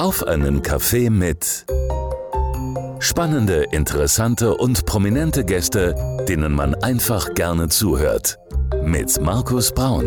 Auf einen Kaffee mit spannende, interessante und prominente Gäste, denen man einfach gerne zuhört. Mit Markus Braun.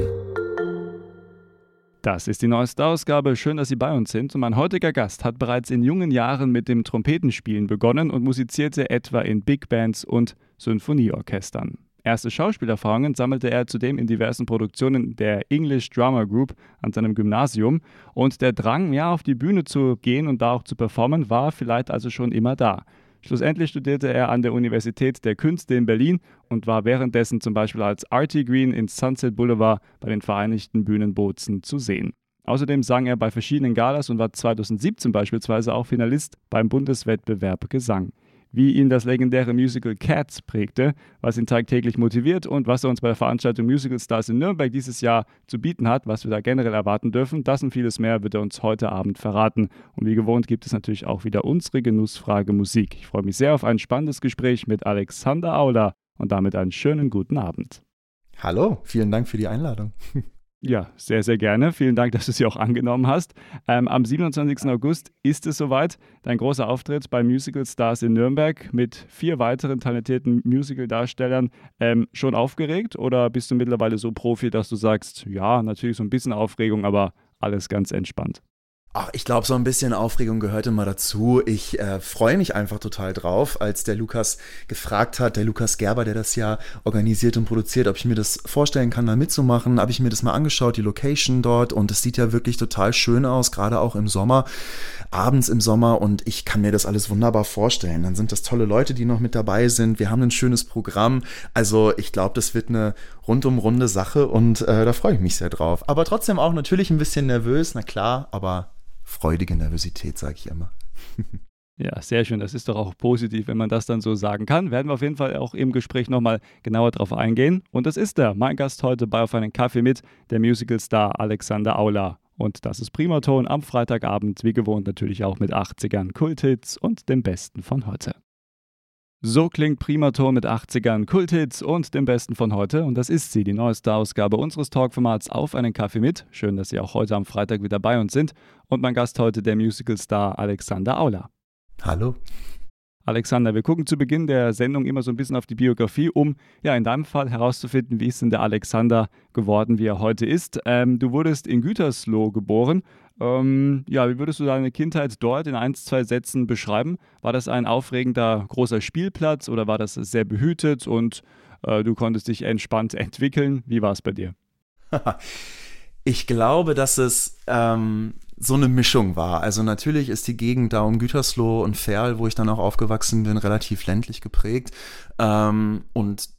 Das ist die neueste Ausgabe. Schön, dass Sie bei uns sind. Und mein heutiger Gast hat bereits in jungen Jahren mit dem Trompetenspielen begonnen und musizierte etwa in Big Bands und Sinfonieorchestern. Erste Schauspielerfahrungen sammelte er zudem in diversen Produktionen der English Drama Group an seinem Gymnasium und der Drang, ja, auf die Bühne zu gehen und da auch zu performen, war vielleicht also schon immer da. Schlussendlich studierte er an der Universität der Künste in Berlin und war währenddessen zum Beispiel als Artie Green in Sunset Boulevard bei den Vereinigten Bühnenbozen zu sehen. Außerdem sang er bei verschiedenen Galas und war 2017 beispielsweise auch Finalist beim Bundeswettbewerb Gesang wie ihn das legendäre Musical Cats prägte, was ihn tagtäglich motiviert und was er uns bei der Veranstaltung Musical Stars in Nürnberg dieses Jahr zu bieten hat, was wir da generell erwarten dürfen. Das und vieles mehr wird er uns heute Abend verraten. Und wie gewohnt gibt es natürlich auch wieder unsere Genussfrage Musik. Ich freue mich sehr auf ein spannendes Gespräch mit Alexander Auler und damit einen schönen guten Abend. Hallo, vielen Dank für die Einladung. Ja, sehr, sehr gerne. Vielen Dank, dass du sie auch angenommen hast. Ähm, am 27. August ist es soweit. Dein großer Auftritt bei Musical Stars in Nürnberg mit vier weiteren talentierten Musical-Darstellern. Ähm, schon aufgeregt oder bist du mittlerweile so Profi, dass du sagst, ja, natürlich so ein bisschen Aufregung, aber alles ganz entspannt? Ach, ich glaube, so ein bisschen Aufregung gehört immer dazu. Ich äh, freue mich einfach total drauf, als der Lukas gefragt hat, der Lukas Gerber, der das ja organisiert und produziert, ob ich mir das vorstellen kann, da mitzumachen. Habe ich mir das mal angeschaut, die Location dort und es sieht ja wirklich total schön aus, gerade auch im Sommer, abends im Sommer und ich kann mir das alles wunderbar vorstellen. Dann sind das tolle Leute, die noch mit dabei sind. Wir haben ein schönes Programm. Also ich glaube, das wird eine rundum runde Sache und äh, da freue ich mich sehr drauf. Aber trotzdem auch natürlich ein bisschen nervös, na klar, aber freudige Nervosität, sage ich immer. Ja, sehr schön. Das ist doch auch positiv, wenn man das dann so sagen kann. Werden wir auf jeden Fall auch im Gespräch nochmal genauer drauf eingehen. Und das ist er, mein Gast heute bei Auf einen Kaffee mit, der Musical-Star Alexander Aula. Und das ist Primaton am Freitagabend, wie gewohnt natürlich auch mit 80ern, Kulthits und dem Besten von heute. So klingt Primaton mit 80ern, Kulthits und dem Besten von heute. Und das ist sie, die neueste Ausgabe unseres Talkformats Auf einen Kaffee mit. Schön, dass Sie auch heute am Freitag wieder bei uns sind. Und mein Gast heute der Musicalstar Alexander Aula. Hallo. Alexander, wir gucken zu Beginn der Sendung immer so ein bisschen auf die Biografie, um ja in deinem Fall herauszufinden, wie ist denn der Alexander geworden, wie er heute ist. Ähm, du wurdest in Gütersloh geboren ähm, ja, wie würdest du deine Kindheit dort in ein, zwei Sätzen beschreiben? War das ein aufregender großer Spielplatz oder war das sehr behütet und äh, du konntest dich entspannt entwickeln? Wie war es bei dir? ich glaube, dass es ähm, so eine Mischung war. Also natürlich ist die Gegend da um Gütersloh und Ferl, wo ich dann auch aufgewachsen bin, relativ ländlich geprägt. Ähm, und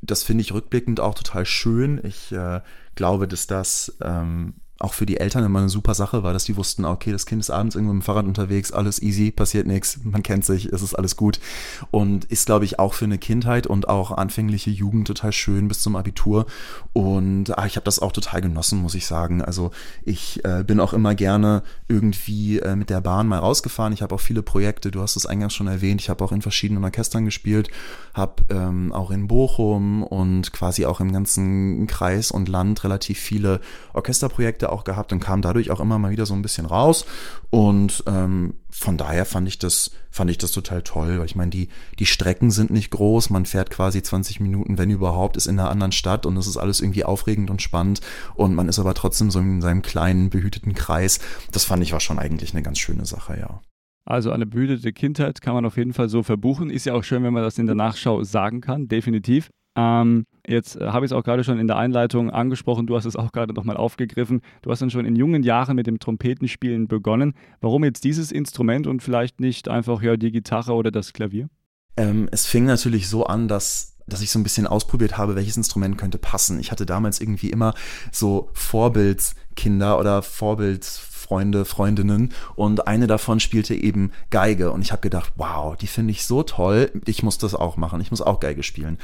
das finde ich rückblickend auch total schön. Ich äh, glaube, dass das ähm, auch für die Eltern immer eine super Sache war, dass die wussten, okay, das Kind ist abends irgendwo mit dem Fahrrad unterwegs, alles easy, passiert nichts, man kennt sich, es ist alles gut. Und ist, glaube ich, auch für eine Kindheit und auch anfängliche Jugend total schön bis zum Abitur. Und ah, ich habe das auch total genossen, muss ich sagen. Also ich äh, bin auch immer gerne irgendwie äh, mit der Bahn mal rausgefahren. Ich habe auch viele Projekte, du hast es eingangs schon erwähnt, ich habe auch in verschiedenen Orchestern gespielt, habe ähm, auch in Bochum und quasi auch im ganzen Kreis und Land relativ viele Orchesterprojekte auch gehabt und kam dadurch auch immer mal wieder so ein bisschen raus. Und ähm, von daher fand ich das, fand ich das total toll, weil ich meine, die, die Strecken sind nicht groß, man fährt quasi 20 Minuten, wenn überhaupt, ist in einer anderen Stadt und es ist alles irgendwie aufregend und spannend und man ist aber trotzdem so in seinem kleinen, behüteten Kreis. Das fand ich war schon eigentlich eine ganz schöne Sache, ja. Also eine behütete Kindheit kann man auf jeden Fall so verbuchen. Ist ja auch schön, wenn man das in der Nachschau sagen kann, definitiv. Ähm, jetzt äh, habe ich es auch gerade schon in der Einleitung angesprochen, du hast es auch gerade nochmal aufgegriffen. Du hast dann schon in jungen Jahren mit dem Trompetenspielen begonnen. Warum jetzt dieses Instrument und vielleicht nicht einfach ja die Gitarre oder das Klavier? Ähm, es fing natürlich so an, dass dass ich so ein bisschen ausprobiert habe, welches Instrument könnte passen. Ich hatte damals irgendwie immer so Vorbildskinder oder Vorbildfreunde, Freundinnen und eine davon spielte eben Geige und ich habe gedacht, wow, die finde ich so toll, ich muss das auch machen, ich muss auch Geige spielen.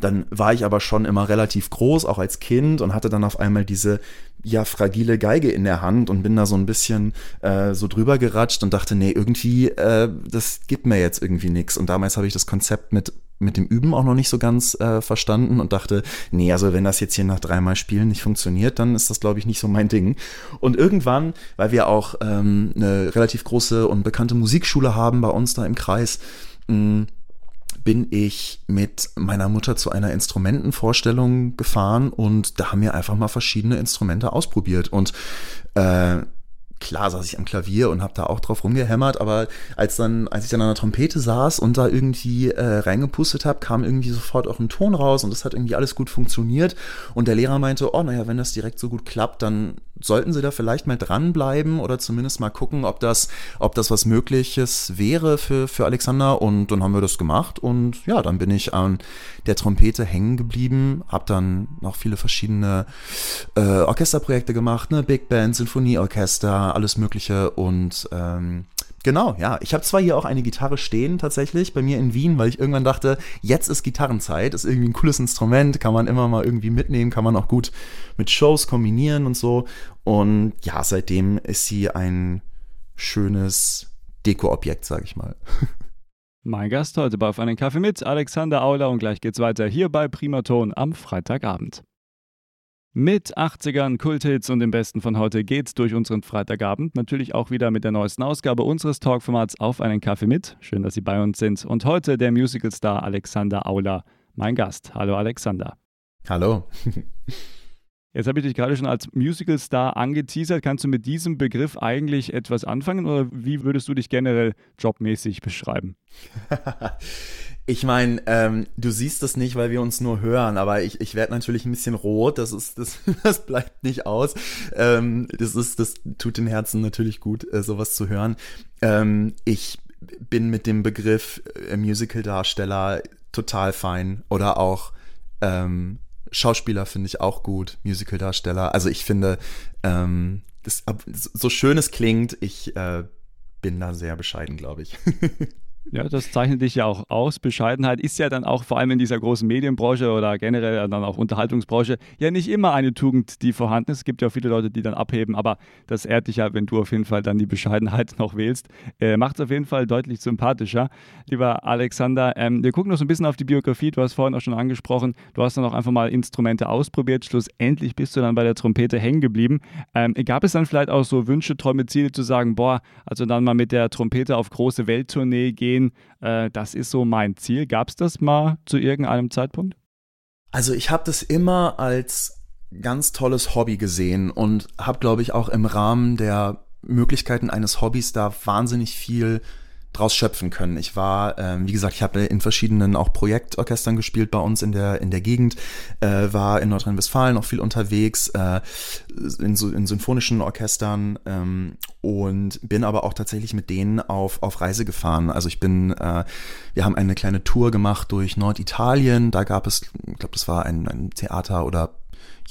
Dann war ich aber schon immer relativ groß, auch als Kind und hatte dann auf einmal diese ja fragile Geige in der Hand und bin da so ein bisschen äh, so drüber geratscht und dachte, nee, irgendwie, äh, das gibt mir jetzt irgendwie nichts. Und damals habe ich das Konzept mit mit dem Üben auch noch nicht so ganz äh, verstanden und dachte, nee, also wenn das jetzt hier nach dreimal Spielen nicht funktioniert, dann ist das, glaube ich, nicht so mein Ding. Und irgendwann, weil wir auch ähm, eine relativ große und bekannte Musikschule haben bei uns da im Kreis, mh, mm, bin ich mit meiner Mutter zu einer Instrumentenvorstellung gefahren und da haben wir einfach mal verschiedene Instrumente ausprobiert. Und äh, klar saß ich am Klavier und habe da auch drauf rumgehämmert, aber als dann, als ich dann an der Trompete saß und da irgendwie äh, reingepustet habe, kam irgendwie sofort auch ein Ton raus und das hat irgendwie alles gut funktioniert. Und der Lehrer meinte, oh, naja, wenn das direkt so gut klappt, dann sollten sie da vielleicht mal dranbleiben oder zumindest mal gucken, ob das, ob das was Mögliches wäre für, für Alexander. Und dann haben wir das gemacht und ja, dann bin ich an der Trompete hängen geblieben, habe dann noch viele verschiedene äh, Orchesterprojekte gemacht, ne, Big Band, Sinfonieorchester, alles Mögliche und ähm, Genau, ja. Ich habe zwar hier auch eine Gitarre stehen tatsächlich bei mir in Wien, weil ich irgendwann dachte, jetzt ist Gitarrenzeit, ist irgendwie ein cooles Instrument, kann man immer mal irgendwie mitnehmen, kann man auch gut mit Shows kombinieren und so. Und ja, seitdem ist sie ein schönes Dekoobjekt, sag ich mal. Mein Gast heute bei Auf einen Kaffee mit Alexander Auler und gleich geht's weiter hier bei Primaton am Freitagabend. Mit 80ern, Kulthits und dem Besten von heute geht's durch unseren Freitagabend. Natürlich auch wieder mit der neuesten Ausgabe unseres Talkformats Auf einen Kaffee mit. Schön, dass Sie bei uns sind. Und heute der Musicalstar Alexander Auler, mein Gast. Hallo Alexander. Hallo. Jetzt habe ich dich gerade schon als Musicalstar angeteasert. Kannst du mit diesem Begriff eigentlich etwas anfangen oder wie würdest du dich generell jobmäßig beschreiben? Ich meine, ähm, du siehst das nicht, weil wir uns nur hören, aber ich, ich werde natürlich ein bisschen rot. Das ist, das, das bleibt nicht aus. Ähm, das ist, das tut dem Herzen natürlich gut, äh, sowas zu hören. Ähm, ich bin mit dem Begriff äh, Musical-Darsteller total fein oder auch ähm, Schauspieler finde ich auch gut, Musical-Darsteller. Also ich finde, ähm, das, so schön es klingt, ich äh, bin da sehr bescheiden, glaube ich. Ja, das zeichnet dich ja auch aus. Bescheidenheit ist ja dann auch vor allem in dieser großen Medienbranche oder generell dann auch Unterhaltungsbranche ja nicht immer eine Tugend, die vorhanden ist. Es gibt ja auch viele Leute, die dann abheben, aber das ehrt dich ja, wenn du auf jeden Fall dann die Bescheidenheit noch wählst. Äh, Macht es auf jeden Fall deutlich sympathischer. Lieber Alexander, ähm, wir gucken noch so ein bisschen auf die Biografie. Du hast vorhin auch schon angesprochen, du hast dann auch einfach mal Instrumente ausprobiert. Schlussendlich bist du dann bei der Trompete hängen geblieben. Ähm, gab es dann vielleicht auch so Wünsche, Träume, Ziele zu sagen, boah, also dann mal mit der Trompete auf große Welttournee gehen? Gehen, äh, das ist so mein Ziel. Gab es das mal zu irgendeinem Zeitpunkt? Also ich habe das immer als ganz tolles Hobby gesehen und habe, glaube ich, auch im Rahmen der Möglichkeiten eines Hobbys da wahnsinnig viel draus schöpfen können. Ich war, ähm, wie gesagt, ich habe in verschiedenen auch Projektorchestern gespielt bei uns in der in der Gegend, äh, war in Nordrhein-Westfalen auch viel unterwegs äh, in, so, in symphonischen Orchestern ähm, und bin aber auch tatsächlich mit denen auf auf Reise gefahren. Also ich bin, äh, wir haben eine kleine Tour gemacht durch Norditalien. Da gab es, ich glaube, das war ein, ein Theater oder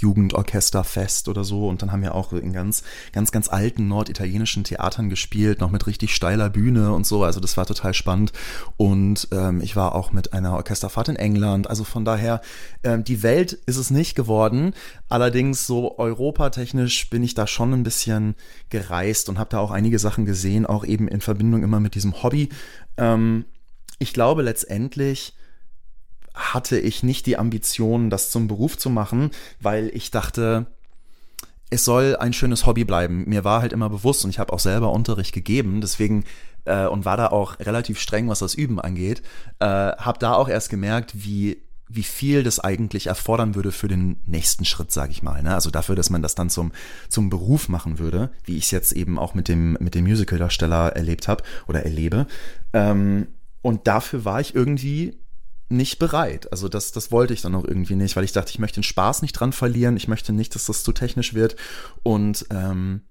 Jugendorchesterfest oder so. Und dann haben wir auch in ganz, ganz, ganz alten norditalienischen Theatern gespielt, noch mit richtig steiler Bühne und so. Also das war total spannend. Und ähm, ich war auch mit einer Orchesterfahrt in England. Also von daher, ähm, die Welt ist es nicht geworden. Allerdings so europatechnisch bin ich da schon ein bisschen gereist und habe da auch einige Sachen gesehen, auch eben in Verbindung immer mit diesem Hobby. Ähm, ich glaube letztendlich, hatte ich nicht die Ambition, das zum Beruf zu machen, weil ich dachte, es soll ein schönes Hobby bleiben. Mir war halt immer bewusst und ich habe auch selber Unterricht gegeben, deswegen äh, und war da auch relativ streng, was das Üben angeht. Äh, habe da auch erst gemerkt, wie wie viel das eigentlich erfordern würde für den nächsten Schritt, sage ich mal. Ne? Also dafür, dass man das dann zum zum Beruf machen würde, wie ich es jetzt eben auch mit dem mit dem Musical-Darsteller erlebt habe oder erlebe. Ähm, und dafür war ich irgendwie nicht bereit. Also das, das wollte ich dann auch irgendwie nicht, weil ich dachte, ich möchte den Spaß nicht dran verlieren, ich möchte nicht, dass das zu technisch wird. Und ähm,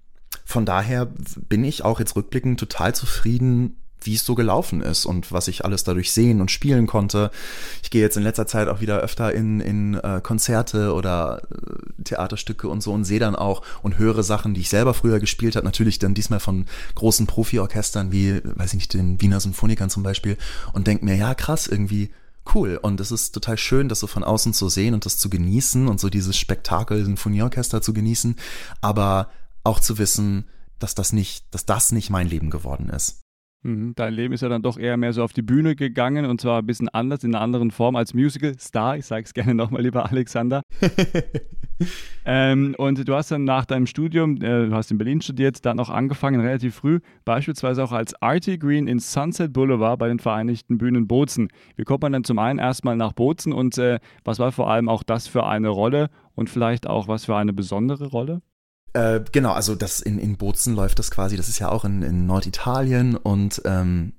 von daher bin ich auch jetzt rückblickend total zufrieden, wie es so gelaufen ist und was ich alles dadurch sehen und spielen konnte. Ich gehe jetzt in letzter Zeit auch wieder öfter in, in äh, Konzerte oder äh, Theaterstücke und so und sehe dann auch und höre Sachen, die ich selber früher gespielt habe. Natürlich dann diesmal von großen Profi-Orchestern wie, weiß ich nicht, den Wiener Symphonikern zum Beispiel und denke mir, ja krass, irgendwie cool und es ist total schön, das so von außen zu sehen und das zu genießen und so dieses Spektakel Sinfonieorchester zu genießen, aber auch zu wissen, dass das nicht, dass das nicht mein Leben geworden ist. Mhm, dein Leben ist ja dann doch eher mehr so auf die Bühne gegangen und zwar ein bisschen anders, in einer anderen Form als Musical-Star. Ich sage es gerne nochmal, lieber Alexander. ähm, und du hast dann nach deinem Studium, äh, du hast in Berlin studiert, dann auch angefangen, relativ früh, beispielsweise auch als Artie Green in Sunset Boulevard bei den Vereinigten Bühnen Bozen. Wie kommt man denn zum einen erstmal nach Bozen und äh, was war vor allem auch das für eine Rolle und vielleicht auch was für eine besondere Rolle? Äh, genau, also das in, in Bozen läuft das quasi, das ist ja auch in, in Norditalien und ähm,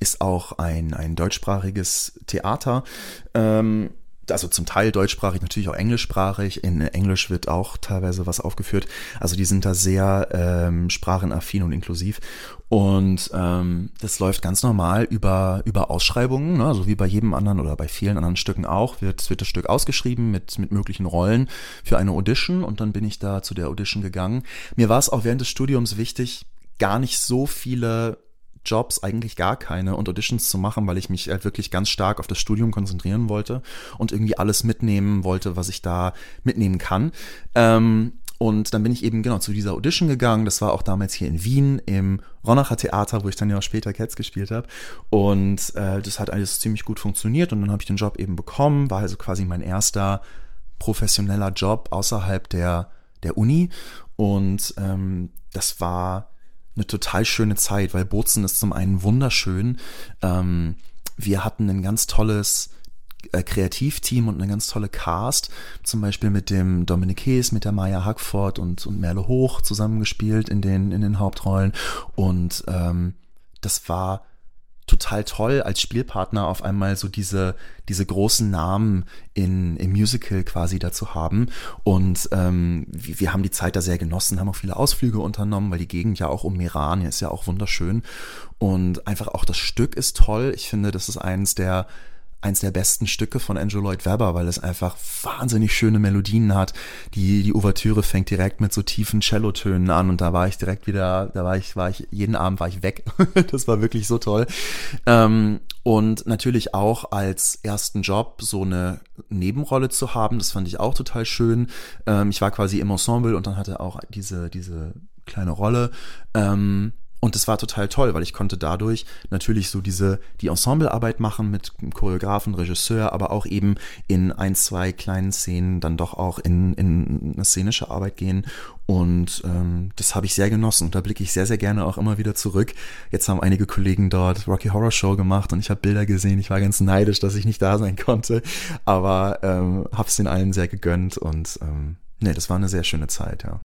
ist auch ein, ein deutschsprachiges Theater. Ähm, also zum Teil deutschsprachig, natürlich auch englischsprachig. In Englisch wird auch teilweise was aufgeführt. Also die sind da sehr ähm, sprachenaffin und inklusiv. Und ähm, das läuft ganz normal über, über Ausschreibungen, ne? so wie bei jedem anderen oder bei vielen anderen Stücken auch, wird, wird das Stück ausgeschrieben mit, mit möglichen Rollen für eine Audition und dann bin ich da zu der Audition gegangen. Mir war es auch während des Studiums wichtig, gar nicht so viele Jobs eigentlich gar keine und Auditions zu machen, weil ich mich halt wirklich ganz stark auf das Studium konzentrieren wollte und irgendwie alles mitnehmen wollte, was ich da mitnehmen kann. Ähm, und dann bin ich eben genau zu dieser Audition gegangen. Das war auch damals hier in Wien im Ronacher Theater, wo ich dann ja auch später Cats gespielt habe. Und äh, das hat alles ziemlich gut funktioniert. Und dann habe ich den Job eben bekommen. War also quasi mein erster professioneller Job außerhalb der, der Uni. Und ähm, das war eine total schöne Zeit, weil Bozen ist zum einen wunderschön. Ähm, wir hatten ein ganz tolles äh, Kreativteam und eine ganz tolle Cast, zum Beispiel mit dem Dominik Hees, mit der Maya Hackford und, und Merle Hoch zusammengespielt in den, in den Hauptrollen. Und ähm, das war total toll, als Spielpartner auf einmal so diese, diese großen Namen in, im Musical quasi dazu haben. Und ähm, wir, wir haben die Zeit da sehr genossen, haben auch viele Ausflüge unternommen, weil die Gegend ja auch um Meran ist ja auch wunderschön. Und einfach auch das Stück ist toll. Ich finde, das ist eines der eins der besten Stücke von Andrew Lloyd Webber, weil es einfach wahnsinnig schöne Melodien hat. Die, die Ouvertüre fängt direkt mit so tiefen Cellotönen an und da war ich direkt wieder, da war ich, war ich, jeden Abend war ich weg. das war wirklich so toll. Ähm, und natürlich auch als ersten Job so eine Nebenrolle zu haben, das fand ich auch total schön. Ähm, ich war quasi im Ensemble und dann hatte auch diese, diese kleine Rolle. Ähm, und das war total toll, weil ich konnte dadurch natürlich so diese, die Ensemblearbeit machen mit Choreografen, Regisseur, aber auch eben in ein, zwei kleinen Szenen dann doch auch in, in eine szenische Arbeit gehen. Und ähm, das habe ich sehr genossen. Und da blicke ich sehr, sehr gerne auch immer wieder zurück. Jetzt haben einige Kollegen dort Rocky Horror Show gemacht und ich habe Bilder gesehen. Ich war ganz neidisch, dass ich nicht da sein konnte. Aber ähm, habe es den allen sehr gegönnt und ähm, nee, das war eine sehr schöne Zeit, ja.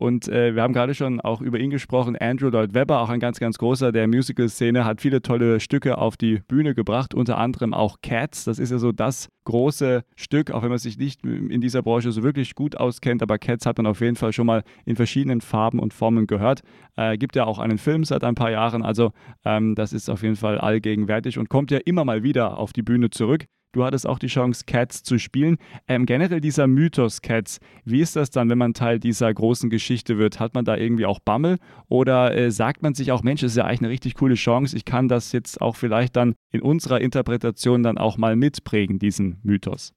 Und äh, wir haben gerade schon auch über ihn gesprochen. Andrew Lloyd Webber, auch ein ganz, ganz großer der Musical-Szene, hat viele tolle Stücke auf die Bühne gebracht, unter anderem auch Cats. Das ist ja so das große Stück, auch wenn man sich nicht in dieser Branche so wirklich gut auskennt. Aber Cats hat man auf jeden Fall schon mal in verschiedenen Farben und Formen gehört. Äh, gibt ja auch einen Film seit ein paar Jahren. Also ähm, das ist auf jeden Fall allgegenwärtig und kommt ja immer mal wieder auf die Bühne zurück. Du hattest auch die Chance, Cats zu spielen. Ähm, generell dieser Mythos Cats, wie ist das dann, wenn man Teil dieser großen Geschichte wird? Hat man da irgendwie auch Bammel? Oder äh, sagt man sich auch, Mensch, das ist ja eigentlich eine richtig coole Chance, ich kann das jetzt auch vielleicht dann in unserer Interpretation dann auch mal mitprägen, diesen Mythos?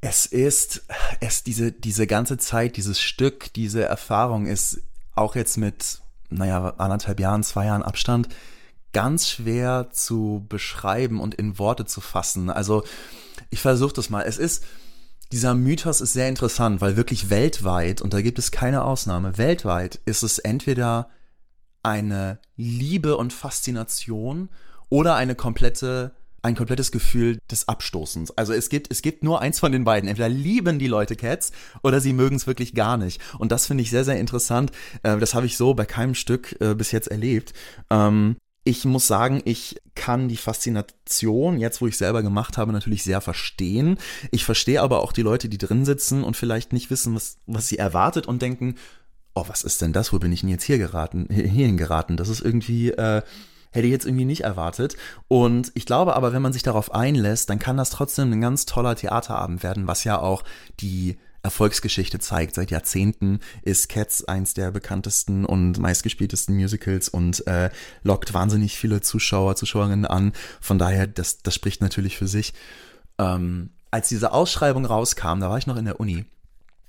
Es ist, es diese, diese ganze Zeit, dieses Stück, diese Erfahrung ist auch jetzt mit, naja, anderthalb Jahren, zwei Jahren Abstand, ganz schwer zu beschreiben und in Worte zu fassen. Also ich versuche das mal. Es ist, dieser Mythos ist sehr interessant, weil wirklich weltweit, und da gibt es keine Ausnahme, weltweit ist es entweder eine Liebe und Faszination oder eine komplette ein komplettes Gefühl des Abstoßens. Also es gibt, es gibt nur eins von den beiden. Entweder lieben die Leute Cats oder sie mögen es wirklich gar nicht. Und das finde ich sehr, sehr interessant. Äh, das habe ich so bei keinem Stück äh, bis jetzt erlebt. Ich muss sagen, ich kann die Faszination, jetzt wo ich selber gemacht habe, natürlich sehr verstehen. Ich verstehe aber auch die Leute, die drin sitzen und vielleicht nicht wissen, was, was sie erwartet und denken, oh, was ist denn das? Wo bin ich denn jetzt hier geraten, hierhin geraten? Das ist irgendwie, äh, hätte ich jetzt irgendwie nicht erwartet. Und ich glaube aber, wenn man sich darauf einlässt, dann kann das trotzdem ein ganz toller Theaterabend werden, was ja auch die Erfolgsgeschichte zeigt. Seit Jahrzehnten ist Cats eins der bekanntesten und meistgespieltesten Musicals und äh, lockt wahnsinnig viele Zuschauer, Zuschauerinnen an. Von daher, das, das spricht natürlich für sich. Ähm, als diese Ausschreibung rauskam, da war ich noch in der Uni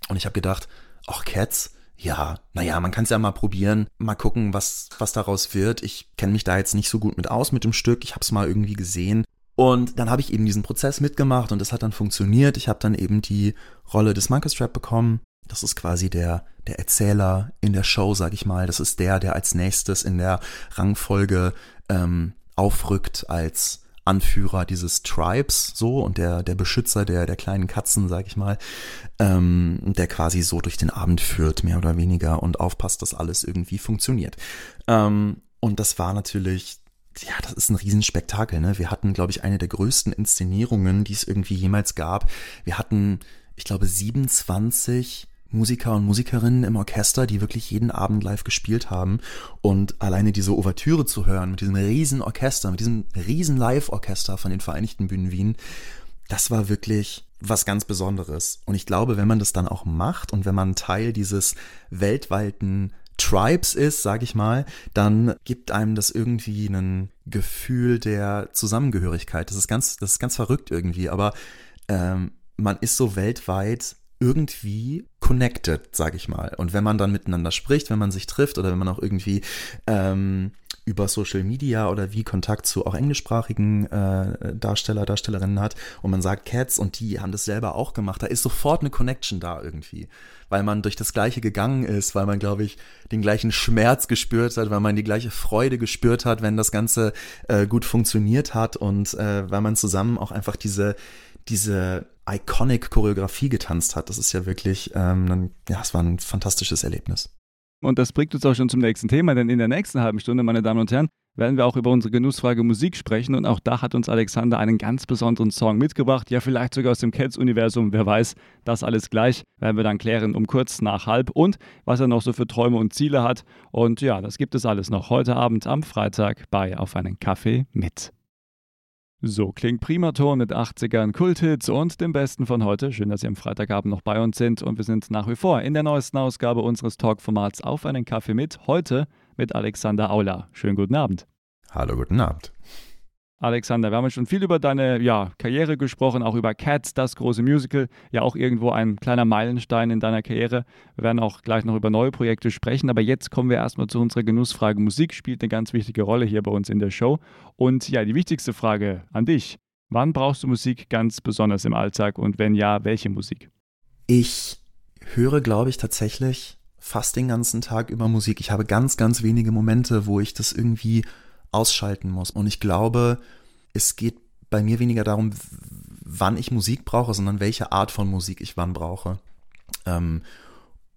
und ich habe gedacht, ach Cats, ja, naja, man kann es ja mal probieren, mal gucken, was, was daraus wird. Ich kenne mich da jetzt nicht so gut mit aus mit dem Stück. Ich habe es mal irgendwie gesehen. Und dann habe ich eben diesen Prozess mitgemacht und es hat dann funktioniert. Ich habe dann eben die Rolle des Monkey Strap bekommen. Das ist quasi der, der Erzähler in der Show, sag ich mal. Das ist der, der als nächstes in der Rangfolge ähm, aufrückt als Anführer dieses Tribes so und der, der Beschützer der, der kleinen Katzen, sag ich mal, ähm, der quasi so durch den Abend führt, mehr oder weniger, und aufpasst, dass alles irgendwie funktioniert. Ähm, und das war natürlich ja, das ist ein Riesenspektakel. Ne? Wir hatten, glaube ich, eine der größten Inszenierungen, die es irgendwie jemals gab. Wir hatten, ich glaube, 27 Musiker und Musikerinnen im Orchester, die wirklich jeden Abend live gespielt haben. Und alleine diese Ouvertüre zu hören mit diesem riesen Orchester, mit diesem riesen Live-Orchester von den Vereinigten Bühnen Wien, das war wirklich was ganz Besonderes. Und ich glaube, wenn man das dann auch macht und wenn man Teil dieses weltweiten Tribes ist, sag ich mal, dann gibt einem das irgendwie ein Gefühl der Zusammengehörigkeit. Das ist ganz, das ist ganz verrückt irgendwie, aber ähm, man ist so weltweit irgendwie connected, sag ich mal. Und wenn man dann miteinander spricht, wenn man sich trifft oder wenn man auch irgendwie ähm, über Social Media oder wie Kontakt zu auch englischsprachigen äh, Darsteller, Darstellerinnen hat und man sagt Cats und die haben das selber auch gemacht, da ist sofort eine Connection da irgendwie, weil man durch das Gleiche gegangen ist, weil man, glaube ich, den gleichen Schmerz gespürt hat, weil man die gleiche Freude gespürt hat, wenn das Ganze äh, gut funktioniert hat und äh, weil man zusammen auch einfach diese diese iconic Choreografie getanzt hat. Das ist ja wirklich, ähm, ein, ja, es war ein fantastisches Erlebnis. Und das bringt uns auch schon zum nächsten Thema, denn in der nächsten halben Stunde, meine Damen und Herren, werden wir auch über unsere Genussfrage Musik sprechen. Und auch da hat uns Alexander einen ganz besonderen Song mitgebracht. Ja, vielleicht sogar aus dem Cats-Universum, wer weiß. Das alles gleich werden wir dann klären um kurz nach halb und was er noch so für Träume und Ziele hat. Und ja, das gibt es alles noch heute Abend am Freitag bei Auf einen Kaffee mit. So klingt Primaton mit 80ern Kulthits und dem Besten von heute. Schön, dass Sie am Freitagabend noch bei uns sind und wir sind nach wie vor in der neuesten Ausgabe unseres Talkformats Auf einen Kaffee mit. Heute mit Alexander Aula. Schönen guten Abend. Hallo, guten Abend. Alexander, wir haben schon viel über deine ja, Karriere gesprochen, auch über Cats, das große Musical, ja auch irgendwo ein kleiner Meilenstein in deiner Karriere. Wir werden auch gleich noch über neue Projekte sprechen, aber jetzt kommen wir erstmal zu unserer Genussfrage. Musik spielt eine ganz wichtige Rolle hier bei uns in der Show. Und ja, die wichtigste Frage an dich. Wann brauchst du Musik ganz besonders im Alltag und wenn ja, welche Musik? Ich höre, glaube ich, tatsächlich fast den ganzen Tag über Musik. Ich habe ganz, ganz wenige Momente, wo ich das irgendwie ausschalten muss. Und ich glaube, es geht bei mir weniger darum, wann ich Musik brauche, sondern welche Art von Musik ich wann brauche. Ähm,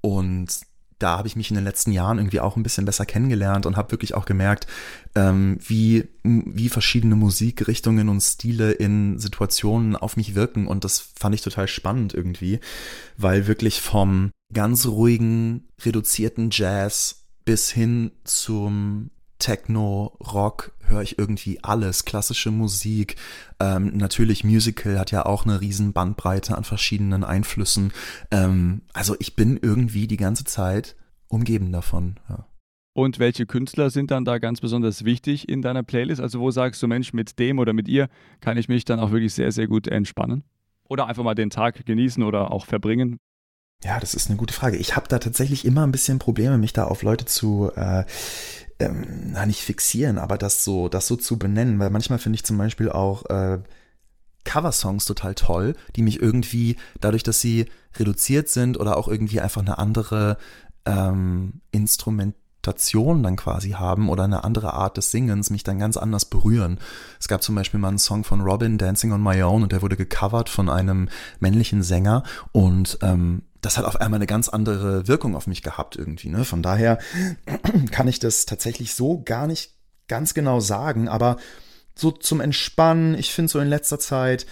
und da habe ich mich in den letzten Jahren irgendwie auch ein bisschen besser kennengelernt und habe wirklich auch gemerkt, ähm, wie, wie verschiedene Musikrichtungen und Stile in Situationen auf mich wirken. Und das fand ich total spannend irgendwie, weil wirklich vom ganz ruhigen, reduzierten Jazz bis hin zum Techno, Rock, höre ich irgendwie alles, klassische Musik, ähm, natürlich Musical hat ja auch eine riesen Bandbreite an verschiedenen Einflüssen. Ähm, also ich bin irgendwie die ganze Zeit umgeben davon. Ja. Und welche Künstler sind dann da ganz besonders wichtig in deiner Playlist? Also wo sagst du, Mensch, mit dem oder mit ihr kann ich mich dann auch wirklich sehr, sehr gut entspannen? Oder einfach mal den Tag genießen oder auch verbringen? Ja, das ist eine gute Frage. Ich habe da tatsächlich immer ein bisschen Probleme, mich da auf Leute zu äh, ähm, na, nicht fixieren, aber das so, das so zu benennen, weil manchmal finde ich zum Beispiel auch äh, Coversongs total toll, die mich irgendwie, dadurch, dass sie reduziert sind oder auch irgendwie einfach eine andere ähm, Instrumentation dann quasi haben oder eine andere Art des Singens mich dann ganz anders berühren. Es gab zum Beispiel mal einen Song von Robin, Dancing on My Own, und der wurde gecovert von einem männlichen Sänger und ähm, das hat auf einmal eine ganz andere Wirkung auf mich gehabt irgendwie. Ne? Von daher kann ich das tatsächlich so gar nicht ganz genau sagen, aber so zum Entspannen, ich finde so in letzter Zeit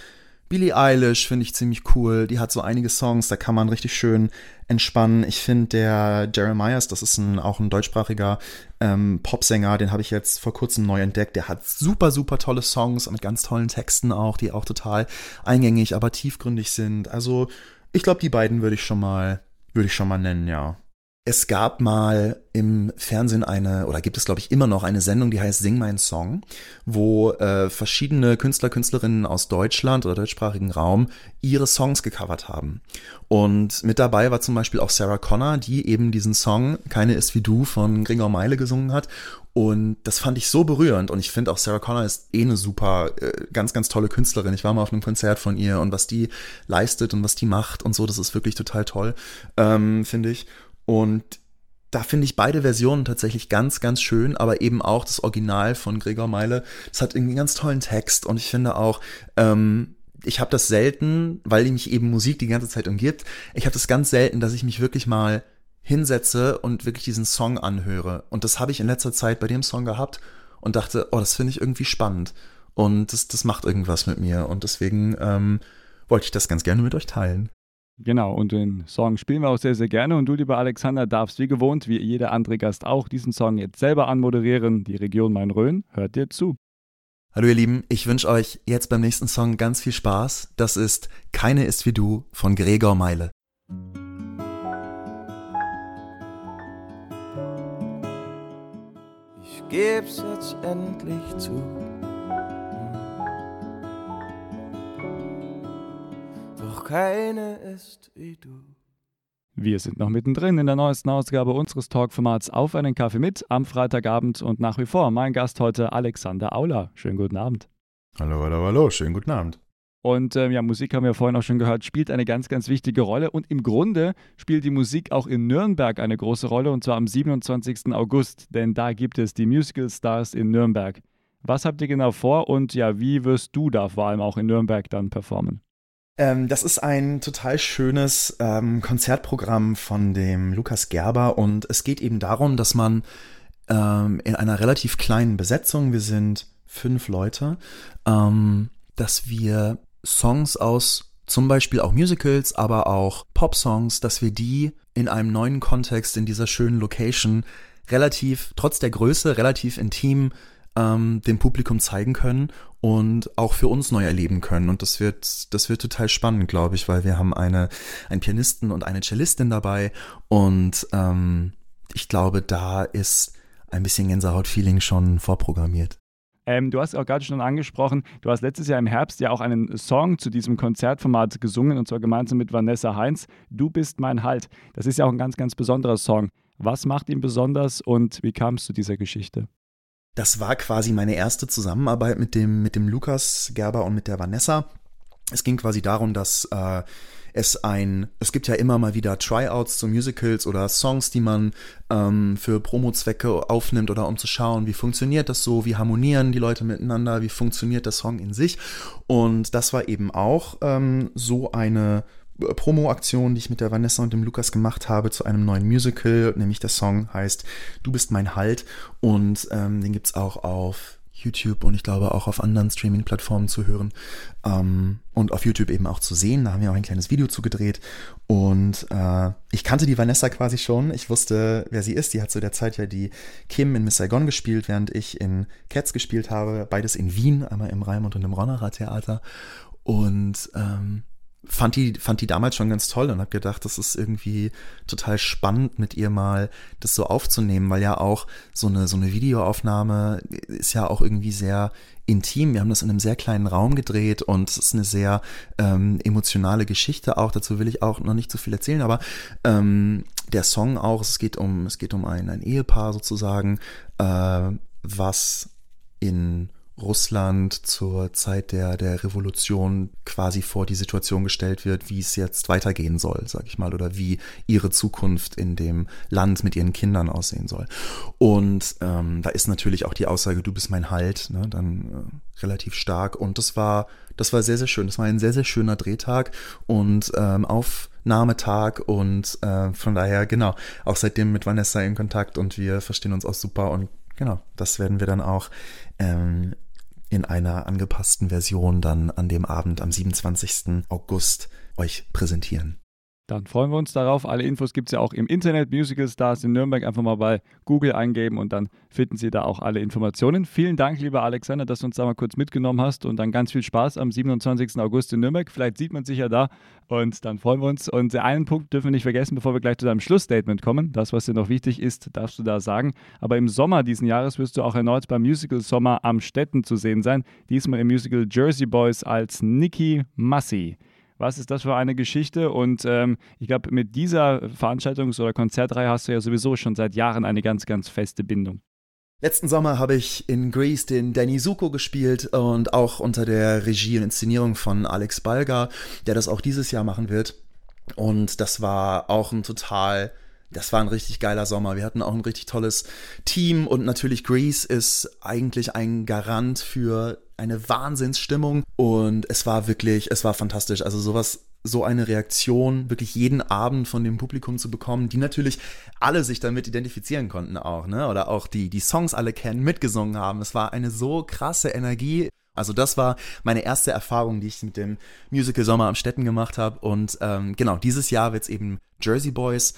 Billie Eilish finde ich ziemlich cool. Die hat so einige Songs, da kann man richtig schön entspannen. Ich finde der Jeremiahs, das ist ein, auch ein deutschsprachiger ähm, Popsänger, den habe ich jetzt vor kurzem neu entdeckt. Der hat super, super tolle Songs mit ganz tollen Texten auch, die auch total eingängig, aber tiefgründig sind. Also ich glaube, die beiden würde ich schon mal, würde ich schon mal nennen, ja. Es gab mal im Fernsehen eine, oder gibt es glaube ich immer noch eine Sendung, die heißt Sing mein Song, wo äh, verschiedene Künstler, Künstlerinnen aus Deutschland oder deutschsprachigen Raum ihre Songs gecovert haben. Und mit dabei war zum Beispiel auch Sarah Connor, die eben diesen Song Keine ist wie du von Gregor Meile gesungen hat. Und das fand ich so berührend. Und ich finde auch Sarah Connor ist eh eine super, äh, ganz, ganz tolle Künstlerin. Ich war mal auf einem Konzert von ihr und was die leistet und was die macht und so, das ist wirklich total toll, ähm, finde ich. Und da finde ich beide Versionen tatsächlich ganz, ganz schön, aber eben auch das Original von Gregor Meile. Das hat irgendwie einen ganz tollen Text und ich finde auch, ähm, ich habe das selten, weil mich eben Musik die ganze Zeit umgibt, ich habe das ganz selten, dass ich mich wirklich mal hinsetze und wirklich diesen Song anhöre. Und das habe ich in letzter Zeit bei dem Song gehabt und dachte, oh, das finde ich irgendwie spannend. Und das, das macht irgendwas mit mir. Und deswegen ähm, wollte ich das ganz gerne mit euch teilen. Genau, und den Song spielen wir auch sehr, sehr gerne. Und du, lieber Alexander, darfst wie gewohnt, wie jeder andere Gast auch, diesen Song jetzt selber anmoderieren. Die Region Main-Rhön hört dir zu. Hallo ihr Lieben, ich wünsche euch jetzt beim nächsten Song ganz viel Spaß. Das ist Keine ist wie du von Gregor Meile. Ich geb's jetzt endlich zu. Doch keine ist wie du. Wir sind noch mittendrin in der neuesten Ausgabe unseres Talkformats Auf einen Kaffee mit am Freitagabend und nach wie vor mein Gast heute Alexander Aula. Schönen guten Abend. Hallo, hallo, hallo, schönen guten Abend. Und ähm, ja, Musik haben wir vorhin auch schon gehört, spielt eine ganz, ganz wichtige Rolle. Und im Grunde spielt die Musik auch in Nürnberg eine große Rolle, und zwar am 27. August, denn da gibt es die Musical Stars in Nürnberg. Was habt ihr genau vor und ja, wie wirst du da vor allem auch in Nürnberg dann performen? Ähm, das ist ein total schönes ähm, Konzertprogramm von dem Lukas Gerber und es geht eben darum, dass man ähm, in einer relativ kleinen Besetzung, wir sind fünf Leute, ähm, dass wir Songs aus zum Beispiel auch Musicals, aber auch Pop-Songs, dass wir die in einem neuen Kontext in dieser schönen Location relativ, trotz der Größe, relativ intim ähm, dem Publikum zeigen können und auch für uns neu erleben können. Und das wird, das wird total spannend, glaube ich, weil wir haben eine, einen Pianisten und eine Cellistin dabei und ähm, ich glaube, da ist ein bisschen Gänsehaut-Feeling schon vorprogrammiert. Ähm, du hast auch gerade schon angesprochen, du hast letztes Jahr im Herbst ja auch einen Song zu diesem Konzertformat gesungen und zwar gemeinsam mit Vanessa Heinz. Du bist mein Halt. Das ist ja auch ein ganz, ganz besonderer Song. Was macht ihn besonders und wie kam es zu dieser Geschichte? Das war quasi meine erste Zusammenarbeit mit dem, mit dem Lukas Gerber und mit der Vanessa. Es ging quasi darum, dass äh, es ein, es gibt ja immer mal wieder Tryouts zu Musicals oder Songs, die man ähm, für Promo-Zwecke aufnimmt oder um zu schauen, wie funktioniert das so, wie harmonieren die Leute miteinander, wie funktioniert der Song in sich. Und das war eben auch ähm, so eine Promo-Aktion, die ich mit der Vanessa und dem Lukas gemacht habe zu einem neuen Musical, nämlich der Song heißt Du bist mein Halt und ähm, den es auch auf YouTube und ich glaube auch auf anderen Streaming-Plattformen zu hören ähm, und auf YouTube eben auch zu sehen. Da haben wir auch ein kleines Video zugedreht und äh, ich kannte die Vanessa quasi schon. Ich wusste, wer sie ist. Die hat zu der Zeit ja die Kim in Miss Saigon gespielt, während ich in Cats gespielt habe. Beides in Wien, einmal im Raimund und im Ronnerer Theater. Und ähm, fand die, fand die damals schon ganz toll und habe gedacht, das ist irgendwie total spannend, mit ihr mal das so aufzunehmen, weil ja auch so eine, so eine Videoaufnahme ist ja auch irgendwie sehr intim. Wir haben das in einem sehr kleinen Raum gedreht und es ist eine sehr ähm, emotionale Geschichte auch. Dazu will ich auch noch nicht zu so viel erzählen, aber ähm, der Song auch, es geht um, es geht um ein, ein Ehepaar sozusagen, äh, was in Russland zur Zeit der, der Revolution quasi vor die Situation gestellt wird, wie es jetzt weitergehen soll, sag ich mal, oder wie ihre Zukunft in dem Land mit ihren Kindern aussehen soll. Und ähm, da ist natürlich auch die Aussage, du bist mein Halt, ne, dann äh, relativ stark. Und das war, das war sehr, sehr schön. Das war ein sehr, sehr schöner Drehtag und ähm, Aufnahmetag und äh, von daher, genau, auch seitdem mit Vanessa in Kontakt und wir verstehen uns auch super und Genau, das werden wir dann auch ähm, in einer angepassten Version dann an dem Abend am 27. August euch präsentieren. Dann freuen wir uns darauf. Alle Infos gibt es ja auch im Internet. Musical Stars in Nürnberg einfach mal bei Google eingeben und dann finden Sie da auch alle Informationen. Vielen Dank, lieber Alexander, dass du uns da mal kurz mitgenommen hast und dann ganz viel Spaß am 27. August in Nürnberg. Vielleicht sieht man sich ja da und dann freuen wir uns. Und einen Punkt dürfen wir nicht vergessen, bevor wir gleich zu deinem Schlussstatement kommen. Das, was dir noch wichtig ist, darfst du da sagen. Aber im Sommer diesen Jahres wirst du auch erneut beim Musical Sommer am Städten zu sehen sein. Diesmal im Musical Jersey Boys als Nikki Massey was ist das für eine Geschichte? Und ähm, ich glaube, mit dieser Veranstaltungs- oder Konzertreihe hast du ja sowieso schon seit Jahren eine ganz, ganz feste Bindung. Letzten Sommer habe ich in Greece den Danny Zuko gespielt und auch unter der Regie und Inszenierung von Alex Balga, der das auch dieses Jahr machen wird. Und das war auch ein total das war ein richtig geiler Sommer. Wir hatten auch ein richtig tolles Team und natürlich Greece ist eigentlich ein Garant für eine Wahnsinnsstimmung und es war wirklich, es war fantastisch. Also sowas so eine Reaktion wirklich jeden Abend von dem Publikum zu bekommen, die natürlich alle sich damit identifizieren konnten auch, ne? Oder auch die die Songs alle kennen, mitgesungen haben. Es war eine so krasse Energie. Also das war meine erste Erfahrung, die ich mit dem Musical Sommer am Städten gemacht habe. Und ähm, genau, dieses Jahr wird es eben Jersey Boys.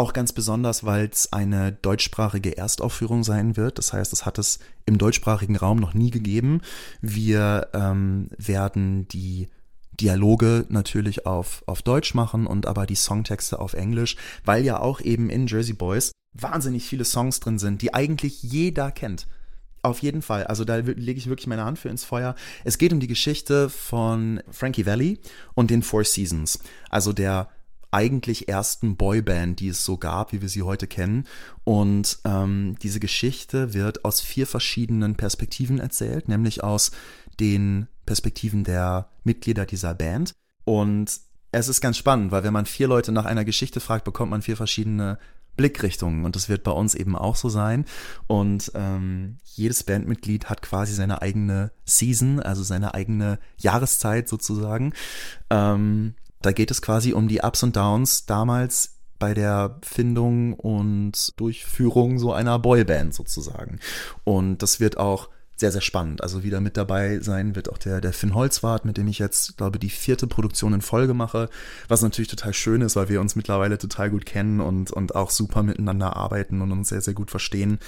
Auch ganz besonders, weil es eine deutschsprachige Erstaufführung sein wird. Das heißt, es hat es im deutschsprachigen Raum noch nie gegeben. Wir ähm, werden die Dialoge natürlich auf, auf Deutsch machen und aber die Songtexte auf Englisch, weil ja auch eben in Jersey Boys wahnsinnig viele Songs drin sind, die eigentlich jeder kennt. Auf jeden Fall. Also da lege ich wirklich meine Hand für ins Feuer. Es geht um die Geschichte von Frankie Valley und den Four Seasons. Also der eigentlich ersten Boyband, die es so gab, wie wir sie heute kennen. Und ähm, diese Geschichte wird aus vier verschiedenen Perspektiven erzählt, nämlich aus den Perspektiven der Mitglieder dieser Band. Und es ist ganz spannend, weil wenn man vier Leute nach einer Geschichte fragt, bekommt man vier verschiedene Blickrichtungen und das wird bei uns eben auch so sein. Und ähm, jedes Bandmitglied hat quasi seine eigene Season, also seine eigene Jahreszeit sozusagen. Ähm, da geht es quasi um die Ups und Downs damals bei der Findung und Durchführung so einer Boyband sozusagen. Und das wird auch sehr, sehr spannend. Also wieder mit dabei sein wird auch der, der Finn Holzwart, mit dem ich jetzt, glaube die vierte Produktion in Folge mache, was natürlich total schön ist, weil wir uns mittlerweile total gut kennen und, und auch super miteinander arbeiten und uns sehr, sehr gut verstehen.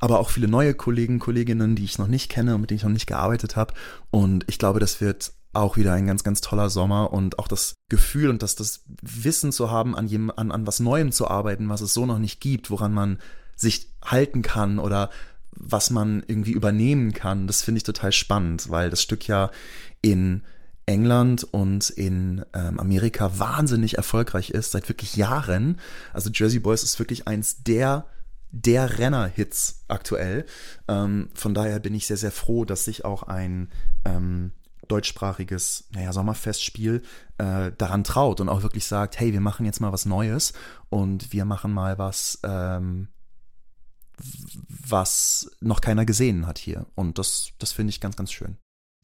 Aber auch viele neue Kollegen, Kolleginnen, die ich noch nicht kenne und mit denen ich noch nicht gearbeitet habe. Und ich glaube, das wird auch wieder ein ganz, ganz toller Sommer und auch das Gefühl und das, das Wissen zu haben, an, jem, an, an was Neuem zu arbeiten, was es so noch nicht gibt, woran man sich halten kann oder was man irgendwie übernehmen kann, das finde ich total spannend, weil das Stück ja in England und in ähm, Amerika wahnsinnig erfolgreich ist, seit wirklich Jahren. Also Jersey Boys ist wirklich eins der der Renner-Hits aktuell. Ähm, von daher bin ich sehr, sehr froh, dass sich auch ein ähm, deutschsprachiges, naja, Sommerfestspiel äh, daran traut und auch wirklich sagt, hey, wir machen jetzt mal was Neues und wir machen mal was, ähm, was noch keiner gesehen hat hier. Und das, das finde ich ganz, ganz schön.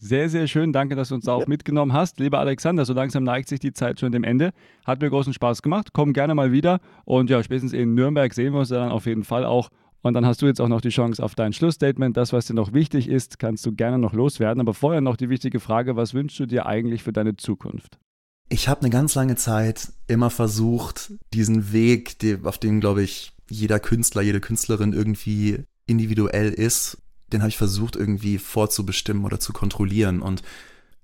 Sehr, sehr schön. Danke, dass du uns auch ja. mitgenommen hast. Lieber Alexander, so langsam neigt sich die Zeit schon dem Ende. Hat mir großen Spaß gemacht. Komm gerne mal wieder. Und ja, spätestens in Nürnberg sehen wir uns dann auf jeden Fall auch. Und dann hast du jetzt auch noch die Chance auf dein Schlussstatement. Das, was dir noch wichtig ist, kannst du gerne noch loswerden. Aber vorher noch die wichtige Frage, was wünschst du dir eigentlich für deine Zukunft? Ich habe eine ganz lange Zeit immer versucht, diesen Weg, auf dem, glaube ich, jeder Künstler, jede Künstlerin irgendwie individuell ist, den habe ich versucht irgendwie vorzubestimmen oder zu kontrollieren. Und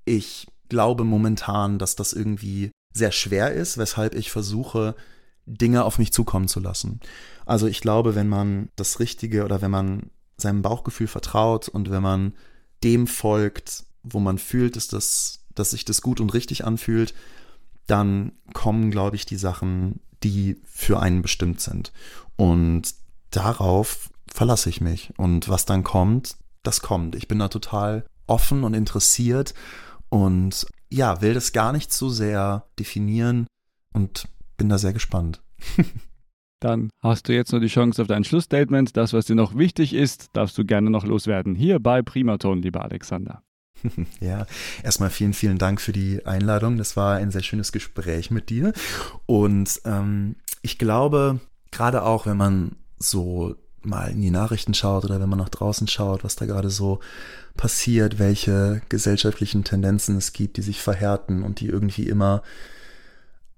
ich glaube momentan, dass das irgendwie sehr schwer ist, weshalb ich versuche, Dinge auf mich zukommen zu lassen. Also ich glaube, wenn man das Richtige oder wenn man seinem Bauchgefühl vertraut und wenn man dem folgt, wo man fühlt, dass, das, dass sich das gut und richtig anfühlt, dann kommen, glaube ich, die Sachen, die für einen bestimmt sind. Und darauf verlasse ich mich. Und was dann kommt, das kommt. Ich bin da total offen und interessiert und ja, will das gar nicht so sehr definieren und bin da sehr gespannt. Dann hast du jetzt nur die Chance auf dein Schlussstatement. Das, was dir noch wichtig ist, darfst du gerne noch loswerden. Hier bei Primaton, lieber Alexander. Ja, erstmal vielen, vielen Dank für die Einladung. Das war ein sehr schönes Gespräch mit dir. Und ähm, ich glaube, gerade auch, wenn man so mal in die Nachrichten schaut oder wenn man nach draußen schaut, was da gerade so passiert, welche gesellschaftlichen Tendenzen es gibt, die sich verhärten und die irgendwie immer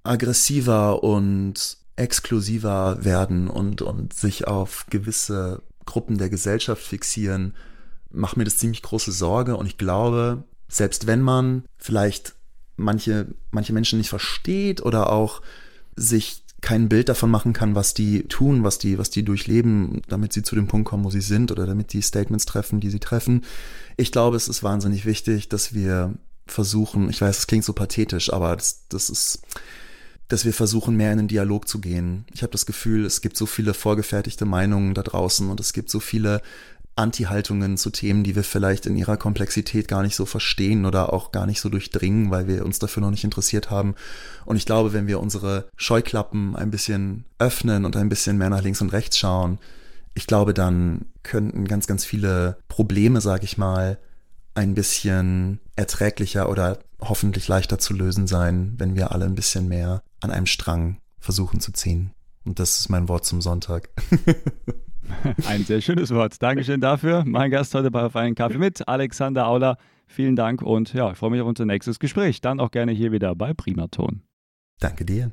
aggressiver und exklusiver werden und, und sich auf gewisse Gruppen der Gesellschaft fixieren, macht mir das ziemlich große Sorge. Und ich glaube, selbst wenn man vielleicht manche, manche Menschen nicht versteht oder auch sich kein Bild davon machen kann, was die tun, was die, was die durchleben, damit sie zu dem Punkt kommen, wo sie sind oder damit die Statements treffen, die sie treffen. Ich glaube, es ist wahnsinnig wichtig, dass wir versuchen, ich weiß, es klingt so pathetisch, aber das, das ist, dass wir versuchen, mehr in den Dialog zu gehen. Ich habe das Gefühl, es gibt so viele vorgefertigte Meinungen da draußen und es gibt so viele Anti-Haltungen zu Themen, die wir vielleicht in ihrer Komplexität gar nicht so verstehen oder auch gar nicht so durchdringen, weil wir uns dafür noch nicht interessiert haben. Und ich glaube, wenn wir unsere Scheuklappen ein bisschen öffnen und ein bisschen mehr nach links und rechts schauen, ich glaube, dann könnten ganz, ganz viele Probleme, sag ich mal, ein bisschen erträglicher oder hoffentlich leichter zu lösen sein, wenn wir alle ein bisschen mehr an einem Strang versuchen zu ziehen. Und das ist mein Wort zum Sonntag. Ein sehr schönes Wort. Dankeschön dafür. Mein Gast heute bei Auf einen Kaffee mit, Alexander Auler. Vielen Dank und ja, ich freue mich auf unser nächstes Gespräch. Dann auch gerne hier wieder bei Primaton. Danke dir.